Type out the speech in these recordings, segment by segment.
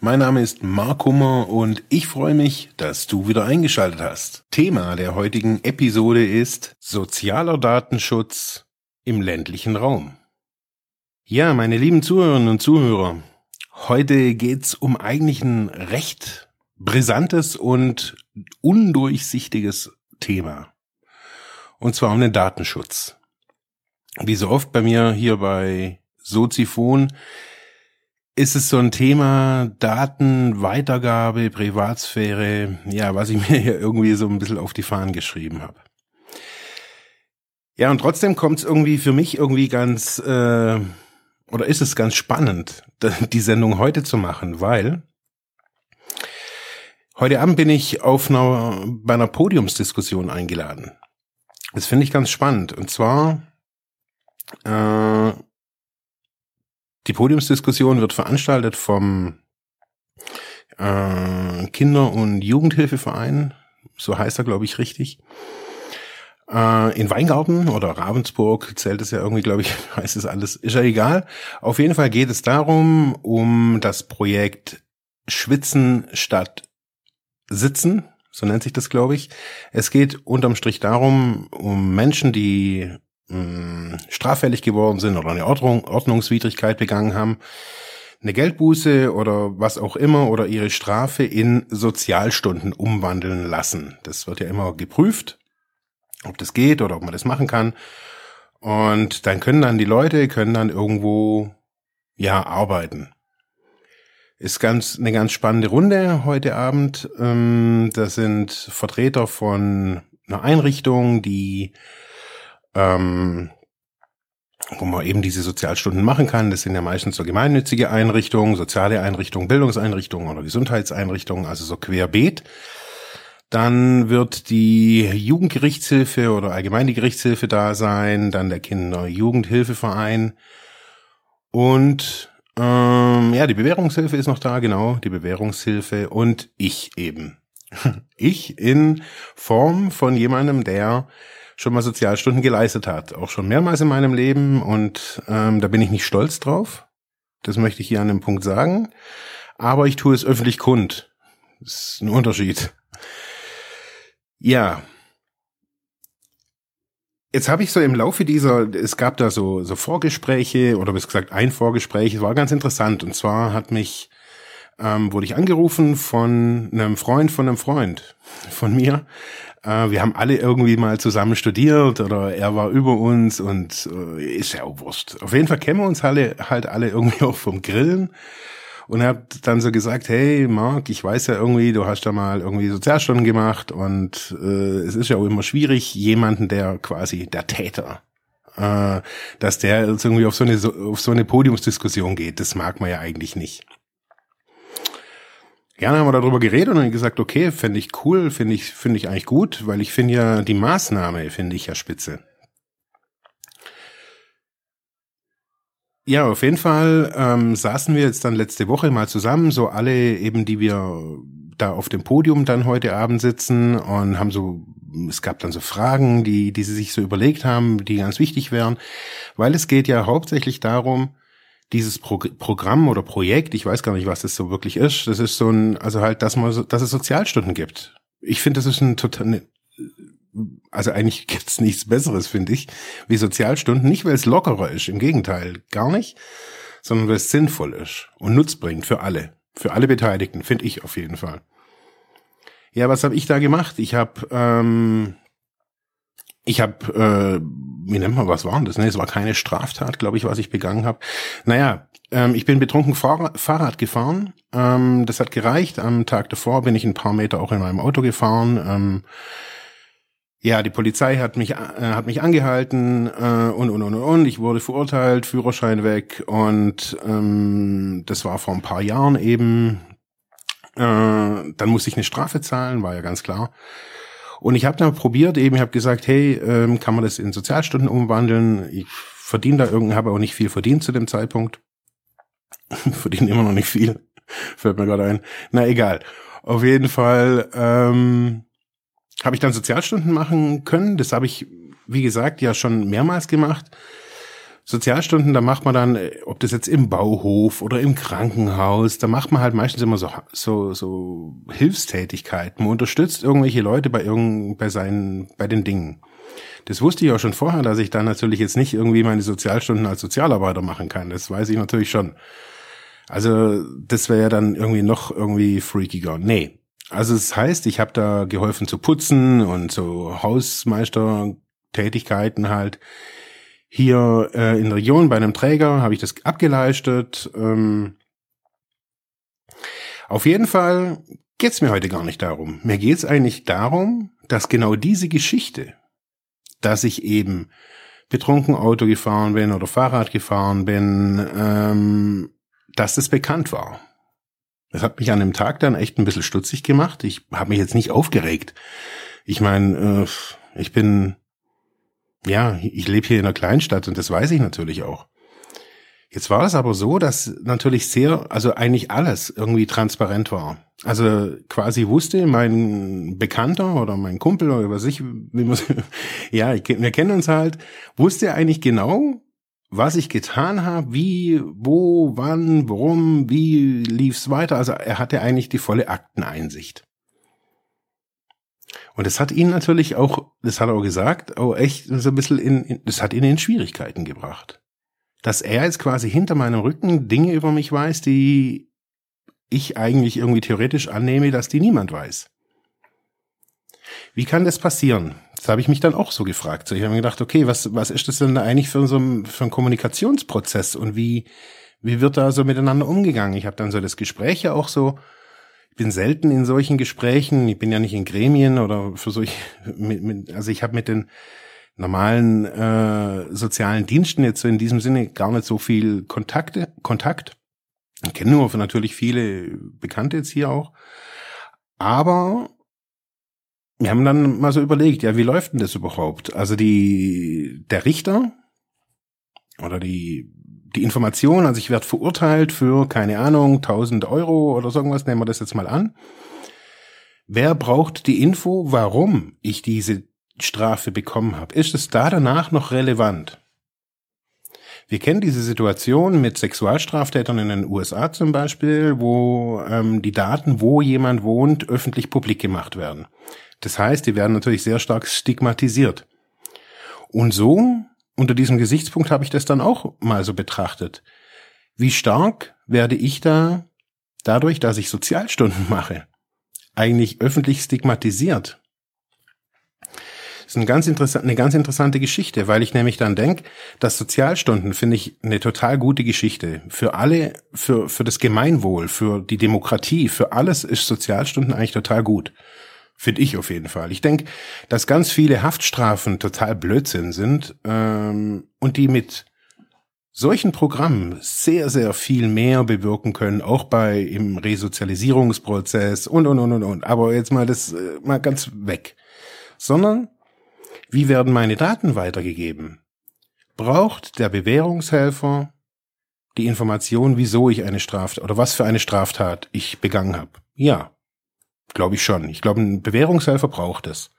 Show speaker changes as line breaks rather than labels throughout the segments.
Mein Name ist Mark Hummer und ich freue mich, dass du wieder eingeschaltet hast. Thema der heutigen Episode ist sozialer Datenschutz im ländlichen Raum. Ja, meine lieben Zuhörerinnen und Zuhörer, heute geht's um eigentlich ein recht brisantes und undurchsichtiges Thema. Und zwar um den Datenschutz wie so oft bei mir hier bei Soziphon, ist es so ein Thema Daten, Weitergabe, Privatsphäre, ja, was ich mir hier irgendwie so ein bisschen auf die Fahnen geschrieben habe. Ja, und trotzdem kommt es irgendwie für mich irgendwie ganz, äh, oder ist es ganz spannend, die Sendung heute zu machen, weil heute Abend bin ich auf einer, bei einer Podiumsdiskussion eingeladen. Das finde ich ganz spannend. Und zwar äh, die Podiumsdiskussion wird veranstaltet vom äh, Kinder- und Jugendhilfeverein, so heißt er, glaube ich, richtig. Äh, in Weingarten oder Ravensburg zählt es ja irgendwie, glaube ich, heißt es alles, ist ja egal. Auf jeden Fall geht es darum, um das Projekt Schwitzen statt Sitzen, so nennt sich das, glaube ich. Es geht unterm Strich darum, um Menschen, die mh, straffällig geworden sind oder eine Ordnung, Ordnungswidrigkeit begangen haben, eine Geldbuße oder was auch immer oder ihre Strafe in Sozialstunden umwandeln lassen. Das wird ja immer geprüft, ob das geht oder ob man das machen kann. Und dann können dann die Leute, können dann irgendwo, ja, arbeiten. Ist ganz, eine ganz spannende Runde heute Abend. Ähm, das sind Vertreter von einer Einrichtung, die ähm, wo man eben diese Sozialstunden machen kann. Das sind ja meistens so gemeinnützige Einrichtungen, soziale Einrichtungen, Bildungseinrichtungen oder Gesundheitseinrichtungen, also so querbeet. Dann wird die Jugendgerichtshilfe oder allgemeine Gerichtshilfe da sein, dann der Kinder-Jugendhilfeverein und ähm, ja, die Bewährungshilfe ist noch da, genau, die Bewährungshilfe und ich eben. Ich in Form von jemandem, der schon mal Sozialstunden geleistet hat. Auch schon mehrmals in meinem Leben und ähm, da bin ich nicht stolz drauf. Das möchte ich hier an dem Punkt sagen. Aber ich tue es öffentlich kund. Das ist ein Unterschied. Ja. Jetzt habe ich so im Laufe dieser, es gab da so, so Vorgespräche oder bis gesagt ein Vorgespräch, es war ganz interessant. Und zwar hat mich, ähm, wurde ich angerufen von einem Freund von einem Freund von mir, äh, wir haben alle irgendwie mal zusammen studiert oder er war über uns und äh, ist ja auch Wurst. Auf jeden Fall kennen wir uns alle, halt alle irgendwie auch vom Grillen. Und er hat dann so gesagt, hey Marc, ich weiß ja irgendwie, du hast da mal irgendwie Sozialstunden gemacht und äh, es ist ja auch immer schwierig, jemanden, der quasi der Täter, äh, dass der jetzt irgendwie auf so eine auf so eine Podiumsdiskussion geht. Das mag man ja eigentlich nicht gerne haben wir darüber geredet und dann gesagt, okay, finde ich cool, finde ich, finde ich eigentlich gut, weil ich finde ja die Maßnahme finde ich ja spitze. Ja, auf jeden Fall ähm, saßen wir jetzt dann letzte Woche mal zusammen, so alle eben, die wir da auf dem Podium dann heute Abend sitzen und haben so, es gab dann so Fragen, die, die sie sich so überlegt haben, die ganz wichtig wären, weil es geht ja hauptsächlich darum, dieses Pro Programm oder Projekt, ich weiß gar nicht, was das so wirklich ist, das ist so ein, also halt, dass man, dass es Sozialstunden gibt. Ich finde, das ist ein total, ne, also eigentlich gibt's nichts Besseres, finde ich, wie Sozialstunden. Nicht, weil es lockerer ist, im Gegenteil, gar nicht, sondern weil es sinnvoll ist und Nutz bringt für alle, für alle Beteiligten, finde ich auf jeden Fall. Ja, was habe ich da gemacht? Ich habe ähm, ich habe, äh, wie nennt man, was war das? Ne, es war keine Straftat, glaube ich, was ich begangen habe. Naja, ähm, ich bin betrunken Fahrrad, Fahrrad gefahren. Ähm, das hat gereicht. Am Tag davor bin ich ein paar Meter auch in meinem Auto gefahren. Ähm, ja, die Polizei hat mich äh, hat mich angehalten äh, und und und und. Ich wurde verurteilt, Führerschein weg und ähm, das war vor ein paar Jahren eben. Äh, dann musste ich eine Strafe zahlen, war ja ganz klar. Und ich habe dann probiert, eben, ich habe gesagt, hey, ähm, kann man das in Sozialstunden umwandeln? Ich verdiene da irgendwie, habe auch nicht viel verdient zu dem Zeitpunkt. verdiene immer noch nicht viel. Fällt mir gerade ein. Na egal. Auf jeden Fall ähm, habe ich dann Sozialstunden machen können. Das habe ich, wie gesagt, ja schon mehrmals gemacht. Sozialstunden, da macht man dann, äh, ob das jetzt im Bauhof oder im Krankenhaus, da macht man halt meistens immer so, so, so Hilfstätigkeiten. Man unterstützt irgendwelche Leute bei irgend, bei seinen, bei den Dingen. Das wusste ich auch schon vorher, dass ich dann natürlich jetzt nicht irgendwie meine Sozialstunden als Sozialarbeiter machen kann. Das weiß ich natürlich schon. Also, das wäre ja dann irgendwie noch irgendwie freakiger. Nee. Also, es das heißt, ich habe da geholfen zu putzen und so Hausmeistertätigkeiten halt hier äh, in der Region bei einem Träger habe ich das abgeleistet. Ähm, auf jeden Fall geht's mir heute gar nicht darum. Mir geht's eigentlich darum, dass genau diese Geschichte, dass ich eben betrunken Auto gefahren bin oder Fahrrad gefahren bin, ähm, dass das bekannt war. Das hat mich an dem Tag dann echt ein bisschen stutzig gemacht. Ich habe mich jetzt nicht aufgeregt. Ich meine, äh, ich bin ja, ich lebe hier in einer Kleinstadt und das weiß ich natürlich auch. Jetzt war es aber so, dass natürlich sehr, also eigentlich alles irgendwie transparent war. Also quasi wusste mein Bekannter oder mein Kumpel oder was ich, ja, wir kennen uns halt, wusste eigentlich genau, was ich getan habe, wie, wo, wann, warum, wie lief's weiter. Also er hatte eigentlich die volle Akteneinsicht. Und das hat ihn natürlich auch, das hat er auch gesagt, auch echt so ein bisschen in, in das hat ihn in Schwierigkeiten gebracht. Dass er jetzt quasi hinter meinem Rücken Dinge über mich weiß, die ich eigentlich irgendwie theoretisch annehme, dass die niemand weiß. Wie kann das passieren? Das habe ich mich dann auch so gefragt. So, ich habe mir gedacht, okay, was, was ist das denn da eigentlich für so ein, für ein Kommunikationsprozess und wie, wie wird da so miteinander umgegangen? Ich habe dann so das Gespräch ja auch so bin selten in solchen Gesprächen. Ich bin ja nicht in Gremien oder für solche, mit, mit, also ich habe mit den normalen äh, sozialen Diensten jetzt in diesem Sinne gar nicht so viel Kontakte, Kontakt. Ich kenne nur natürlich viele Bekannte jetzt hier auch. Aber wir haben dann mal so überlegt, ja, wie läuft denn das überhaupt? Also die, der Richter oder die die Information, also ich werde verurteilt für, keine Ahnung, 1000 Euro oder so irgendwas, nehmen wir das jetzt mal an. Wer braucht die Info, warum ich diese Strafe bekommen habe? Ist es da danach noch relevant? Wir kennen diese Situation mit Sexualstraftätern in den USA zum Beispiel, wo ähm, die Daten, wo jemand wohnt, öffentlich publik gemacht werden. Das heißt, die werden natürlich sehr stark stigmatisiert. Und so unter diesem Gesichtspunkt habe ich das dann auch mal so betrachtet. Wie stark werde ich da dadurch, dass ich Sozialstunden mache, eigentlich öffentlich stigmatisiert? Das ist eine ganz, interessant, eine ganz interessante Geschichte, weil ich nämlich dann denke, dass Sozialstunden finde ich eine total gute Geschichte. Für alle, für, für das Gemeinwohl, für die Demokratie, für alles ist Sozialstunden eigentlich total gut. Finde ich auf jeden Fall. Ich denke, dass ganz viele Haftstrafen total Blödsinn sind ähm, und die mit solchen Programmen sehr, sehr viel mehr bewirken können, auch bei im Resozialisierungsprozess und, und, und, und, und. Aber jetzt mal das äh, mal ganz weg. Sondern, wie werden meine Daten weitergegeben? Braucht der Bewährungshelfer die Information, wieso ich eine Straftat oder was für eine Straftat ich begangen habe? Ja, Glaube ich schon. Ich glaube, ein Bewährungshelfer braucht es.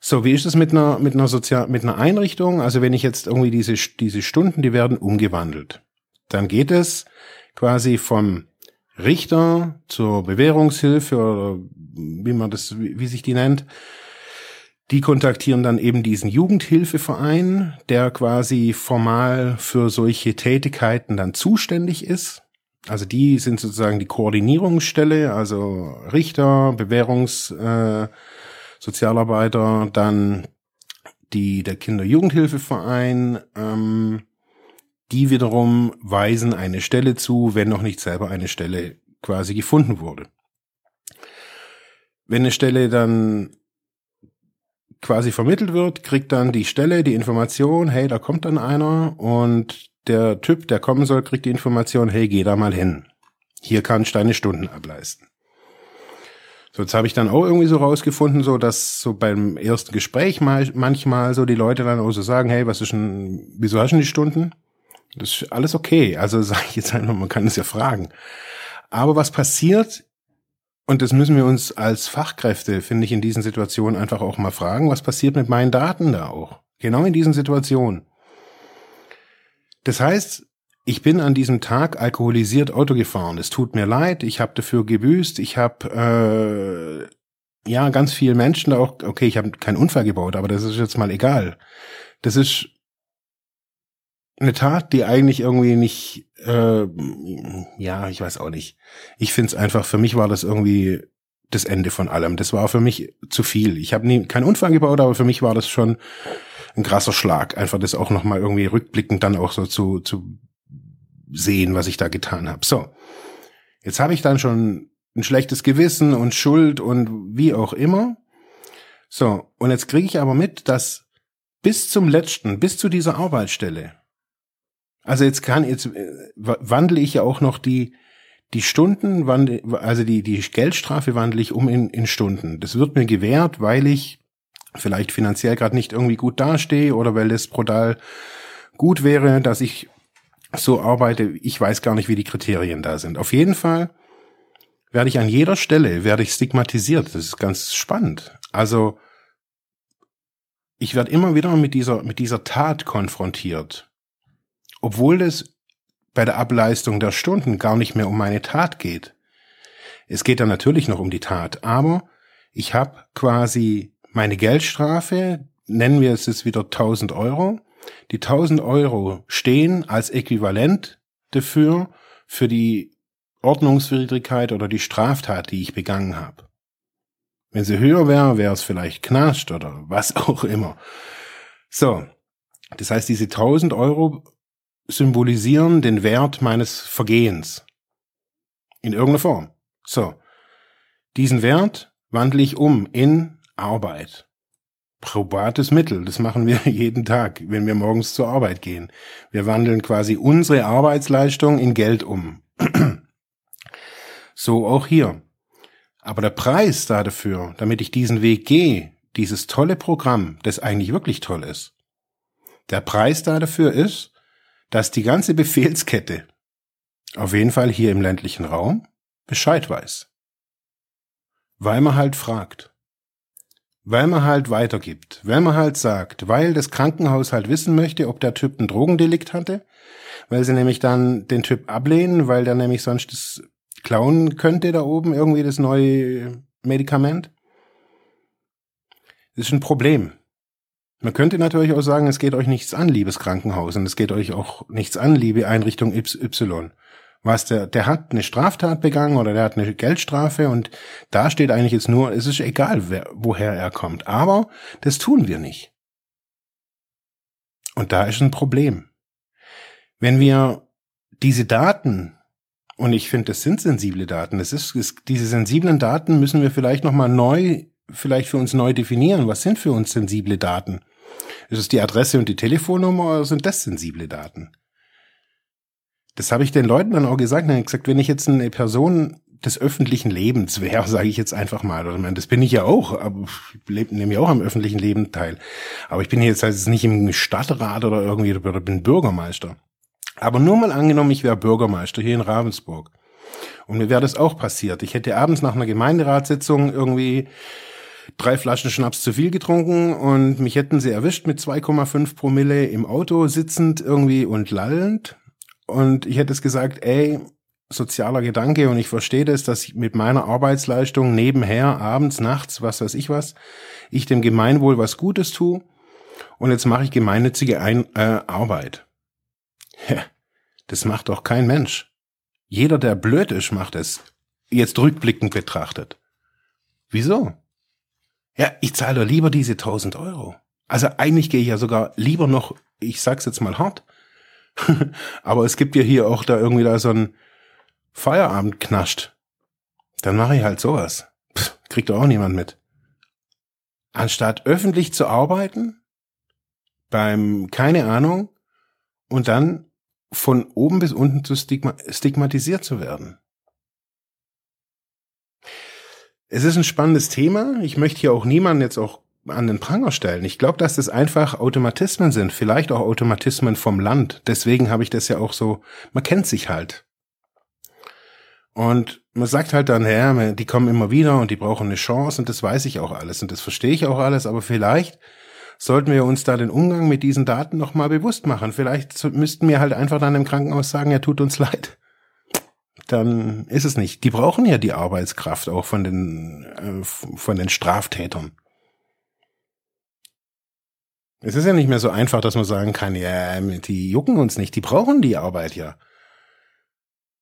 So, wie ist es mit einer, mit einer Sozial, mit einer Einrichtung? Also wenn ich jetzt irgendwie diese, diese Stunden, die werden umgewandelt. Dann geht es quasi vom Richter zur Bewährungshilfe oder wie man das, wie, sich die nennt. Die kontaktieren dann eben diesen Jugendhilfeverein, der quasi formal für solche Tätigkeiten dann zuständig ist. Also die sind sozusagen die Koordinierungsstelle, also Richter, Bewährungs, äh, Sozialarbeiter, dann die der Kinder-Jugendhilfeverein, ähm, die wiederum weisen eine Stelle zu, wenn noch nicht selber eine Stelle quasi gefunden wurde. Wenn eine Stelle dann quasi vermittelt wird, kriegt dann die Stelle die Information, hey, da kommt dann einer und der Typ, der kommen soll, kriegt die Information, hey, geh da mal hin. Hier kannst du deine Stunden ableisten. So, jetzt habe ich dann auch irgendwie so rausgefunden, so dass so beim ersten Gespräch mal, manchmal so die Leute dann auch so sagen, hey, was ist denn, wieso hast du denn die Stunden? Das ist alles okay. Also sage ich jetzt einfach, man kann es ja fragen. Aber was passiert, und das müssen wir uns als Fachkräfte, finde ich, in diesen Situationen einfach auch mal fragen, was passiert mit meinen Daten da auch? Genau in diesen Situationen. Das heißt, ich bin an diesem Tag alkoholisiert Auto gefahren. Es tut mir leid, ich habe dafür gebüßt, ich habe äh, ja ganz viele Menschen da auch, okay, ich habe keinen Unfall gebaut, aber das ist jetzt mal egal. Das ist eine Tat, die eigentlich irgendwie nicht, äh, ja, ich weiß auch nicht. Ich finde es einfach, für mich war das irgendwie das Ende von allem. Das war für mich zu viel. Ich habe nie keinen Unfall gebaut, aber für mich war das schon ein krasser Schlag. Einfach das auch nochmal irgendwie rückblickend dann auch so zu, zu sehen, was ich da getan habe. So, jetzt habe ich dann schon ein schlechtes Gewissen und Schuld und wie auch immer. So, und jetzt kriege ich aber mit, dass bis zum letzten, bis zu dieser Arbeitsstelle, also jetzt kann jetzt äh, wandle ich ja auch noch die die Stunden, wandle, also die die Geldstrafe wandle ich um in, in Stunden. Das wird mir gewährt, weil ich vielleicht finanziell gerade nicht irgendwie gut dastehe oder weil es brutal gut wäre, dass ich so arbeite. Ich weiß gar nicht, wie die Kriterien da sind. Auf jeden Fall werde ich an jeder Stelle, werde ich stigmatisiert. Das ist ganz spannend. Also, ich werde immer wieder mit dieser, mit dieser Tat konfrontiert. Obwohl es bei der Ableistung der Stunden gar nicht mehr um meine Tat geht. Es geht dann natürlich noch um die Tat, aber ich habe quasi meine Geldstrafe, nennen wir es jetzt wieder 1000 Euro, die 1000 Euro stehen als Äquivalent dafür, für die Ordnungswidrigkeit oder die Straftat, die ich begangen habe. Wenn sie höher wäre, wäre es vielleicht Knast oder was auch immer. So. Das heißt, diese 1000 Euro symbolisieren den Wert meines Vergehens. In irgendeiner Form. So. Diesen Wert wandle ich um in Arbeit probates Mittel. Das machen wir jeden Tag, wenn wir morgens zur Arbeit gehen. Wir wandeln quasi unsere Arbeitsleistung in Geld um. so auch hier. Aber der Preis dafür, damit ich diesen Weg gehe, dieses tolle Programm, das eigentlich wirklich toll ist, der Preis dafür ist, dass die ganze Befehlskette, auf jeden Fall hier im ländlichen Raum, Bescheid weiß. Weil man halt fragt. Weil man halt weitergibt. Weil man halt sagt, weil das Krankenhaus halt wissen möchte, ob der Typ ein Drogendelikt hatte. Weil sie nämlich dann den Typ ablehnen, weil der nämlich sonst das klauen könnte da oben irgendwie das neue Medikament. Das ist ein Problem. Man könnte natürlich auch sagen, es geht euch nichts an, liebes Krankenhaus, und es geht euch auch nichts an, liebe Einrichtung Y was der, der hat eine Straftat begangen oder der hat eine Geldstrafe und da steht eigentlich jetzt nur, es ist egal, wer, woher er kommt. Aber das tun wir nicht. Und da ist ein Problem. Wenn wir diese Daten, und ich finde, das sind sensible Daten, das ist, ist diese sensiblen Daten müssen wir vielleicht nochmal neu, vielleicht für uns neu definieren. Was sind für uns sensible Daten? Ist es die Adresse und die Telefonnummer oder sind das sensible Daten? Das habe ich den Leuten dann auch gesagt. Dann gesagt, wenn ich jetzt eine Person des öffentlichen Lebens wäre, sage ich jetzt einfach mal. Oder das bin ich ja auch, aber ich nehme ja auch am öffentlichen Leben teil. Aber ich bin jetzt also nicht im Stadtrat oder irgendwie oder bin Bürgermeister. Aber nur mal angenommen, ich wäre Bürgermeister hier in Ravensburg. Und mir wäre das auch passiert. Ich hätte abends nach einer Gemeinderatssitzung irgendwie drei Flaschen Schnaps zu viel getrunken und mich hätten sie erwischt mit 2,5 Promille im Auto sitzend irgendwie und lallend. Und ich hätte es gesagt, ey, sozialer Gedanke und ich verstehe das, dass ich mit meiner Arbeitsleistung nebenher, abends, nachts, was weiß ich was, ich dem Gemeinwohl was Gutes tue und jetzt mache ich gemeinnützige Ein äh, Arbeit. Ja, das macht doch kein Mensch. Jeder, der blöd ist, macht es. Jetzt rückblickend betrachtet. Wieso? Ja, ich zahle lieber diese 1000 Euro. Also eigentlich gehe ich ja sogar lieber noch, ich sag's jetzt mal hart, Aber es gibt ja hier auch da irgendwie da so ein Feierabend knascht. Dann mache ich halt sowas. Pff, kriegt doch auch niemand mit. Anstatt öffentlich zu arbeiten, beim, keine Ahnung, und dann von oben bis unten zu stigma stigmatisiert zu werden. Es ist ein spannendes Thema. Ich möchte hier auch niemanden jetzt auch an den Pranger stellen. Ich glaube, dass das einfach Automatismen sind, vielleicht auch Automatismen vom Land. Deswegen habe ich das ja auch so, man kennt sich halt. Und man sagt halt dann, ja, die kommen immer wieder und die brauchen eine Chance und das weiß ich auch alles und das verstehe ich auch alles, aber vielleicht sollten wir uns da den Umgang mit diesen Daten nochmal bewusst machen. Vielleicht müssten wir halt einfach dann im Krankenhaus sagen, ja, tut uns leid. Dann ist es nicht. Die brauchen ja die Arbeitskraft auch von den, äh, von den Straftätern. Es ist ja nicht mehr so einfach, dass man sagen kann, ja, die jucken uns nicht, die brauchen die Arbeit ja.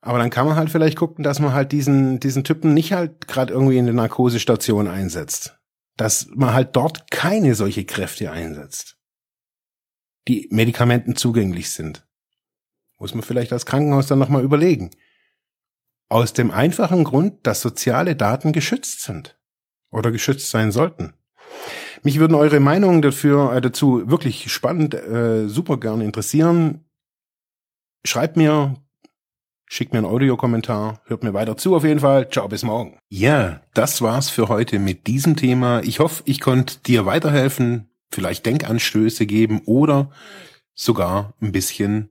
Aber dann kann man halt vielleicht gucken, dass man halt diesen, diesen Typen nicht halt gerade irgendwie in der Narkosestation einsetzt. Dass man halt dort keine solche Kräfte einsetzt, die Medikamenten zugänglich sind. Muss man vielleicht als Krankenhaus dann nochmal überlegen. Aus dem einfachen Grund, dass soziale Daten geschützt sind oder geschützt sein sollten. Mich würden eure Meinungen dafür, äh, dazu wirklich spannend, äh, super gern interessieren. Schreibt mir, schickt mir einen Audiokommentar, hört mir weiter zu auf jeden Fall. Ciao, bis morgen. Ja, das war's für heute mit diesem Thema. Ich hoffe, ich konnte dir weiterhelfen, vielleicht Denkanstöße geben oder sogar ein bisschen